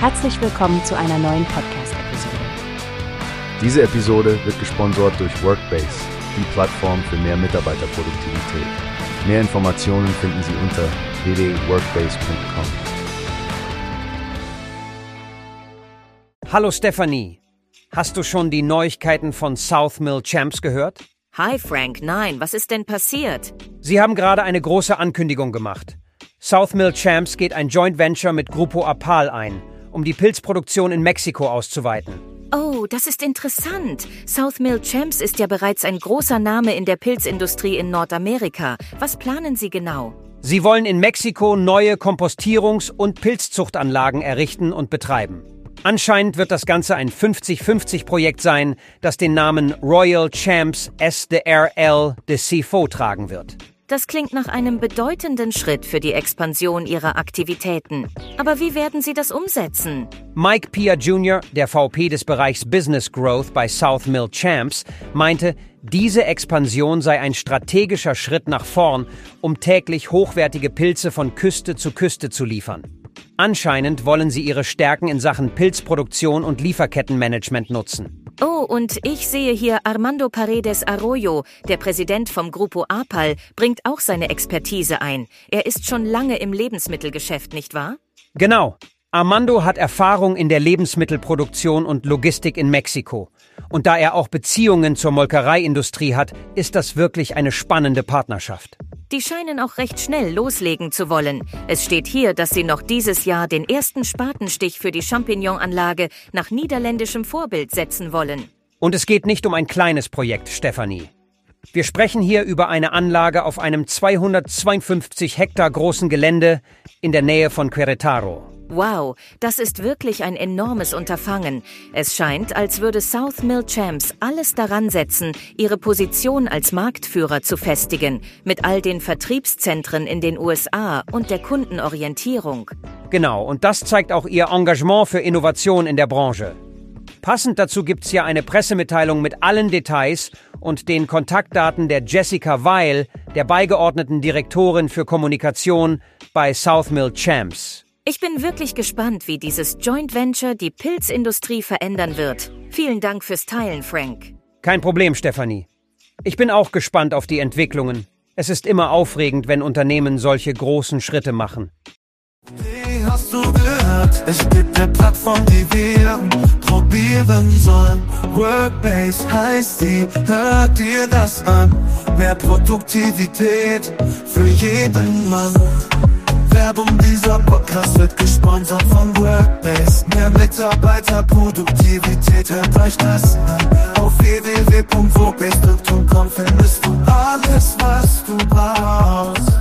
Herzlich willkommen zu einer neuen Podcast-Episode. Diese Episode wird gesponsert durch Workbase, die Plattform für mehr Mitarbeiterproduktivität. Mehr Informationen finden Sie unter www.workbase.com. Hallo Stephanie, hast du schon die Neuigkeiten von South Mill Champs gehört? Hi Frank, nein, was ist denn passiert? Sie haben gerade eine große Ankündigung gemacht. South Mill Champs geht ein Joint Venture mit Grupo Apal ein, um die Pilzproduktion in Mexiko auszuweiten. Oh, das ist interessant. South Mill Champs ist ja bereits ein großer Name in der Pilzindustrie in Nordamerika. Was planen Sie genau? Sie wollen in Mexiko neue Kompostierungs- und Pilzzuchtanlagen errichten und betreiben. Anscheinend wird das Ganze ein 50-50-Projekt sein, das den Namen Royal Champs SDRL de CFO tragen wird. Das klingt nach einem bedeutenden Schritt für die Expansion Ihrer Aktivitäten. Aber wie werden Sie das umsetzen? Mike Pia Jr., der VP des Bereichs Business Growth bei South Mill Champs, meinte, diese Expansion sei ein strategischer Schritt nach vorn, um täglich hochwertige Pilze von Küste zu Küste zu liefern. Anscheinend wollen sie ihre Stärken in Sachen Pilzproduktion und Lieferkettenmanagement nutzen. Oh, und ich sehe hier Armando Paredes Arroyo, der Präsident vom Grupo APAL, bringt auch seine Expertise ein. Er ist schon lange im Lebensmittelgeschäft, nicht wahr? Genau. Armando hat Erfahrung in der Lebensmittelproduktion und Logistik in Mexiko. Und da er auch Beziehungen zur Molkereiindustrie hat, ist das wirklich eine spannende Partnerschaft. Die scheinen auch recht schnell loslegen zu wollen. Es steht hier, dass sie noch dieses Jahr den ersten Spatenstich für die Champignonanlage nach niederländischem Vorbild setzen wollen. Und es geht nicht um ein kleines Projekt, Stefanie. Wir sprechen hier über eine Anlage auf einem 252 Hektar großen Gelände in der Nähe von Querétaro. Wow, das ist wirklich ein enormes Unterfangen. Es scheint, als würde South Mill Champs alles daran setzen, ihre Position als Marktführer zu festigen, mit all den Vertriebszentren in den USA und der Kundenorientierung. Genau, und das zeigt auch ihr Engagement für Innovation in der Branche. Passend dazu gibt's ja eine Pressemitteilung mit allen Details und den Kontaktdaten der Jessica Weil, der beigeordneten Direktorin für Kommunikation bei South Mill Champs. Ich bin wirklich gespannt, wie dieses Joint Venture die Pilzindustrie verändern wird. Vielen Dank fürs Teilen, Frank. Kein Problem, Stefanie. Ich bin auch gespannt auf die Entwicklungen. Es ist immer aufregend, wenn Unternehmen solche großen Schritte machen. Wie hast du gehört? Es gibt eine Plattform, die wir probieren sollen. Workbase heißt die, hört dir das an. Mehr Produktivität für jeden Mann. Werbung dieser Podcast wird gesponsert von Workbase. Mehr Mitarbeiterproduktivität hört euch das an. Auf www.wobest.com findest du alles, was du brauchst.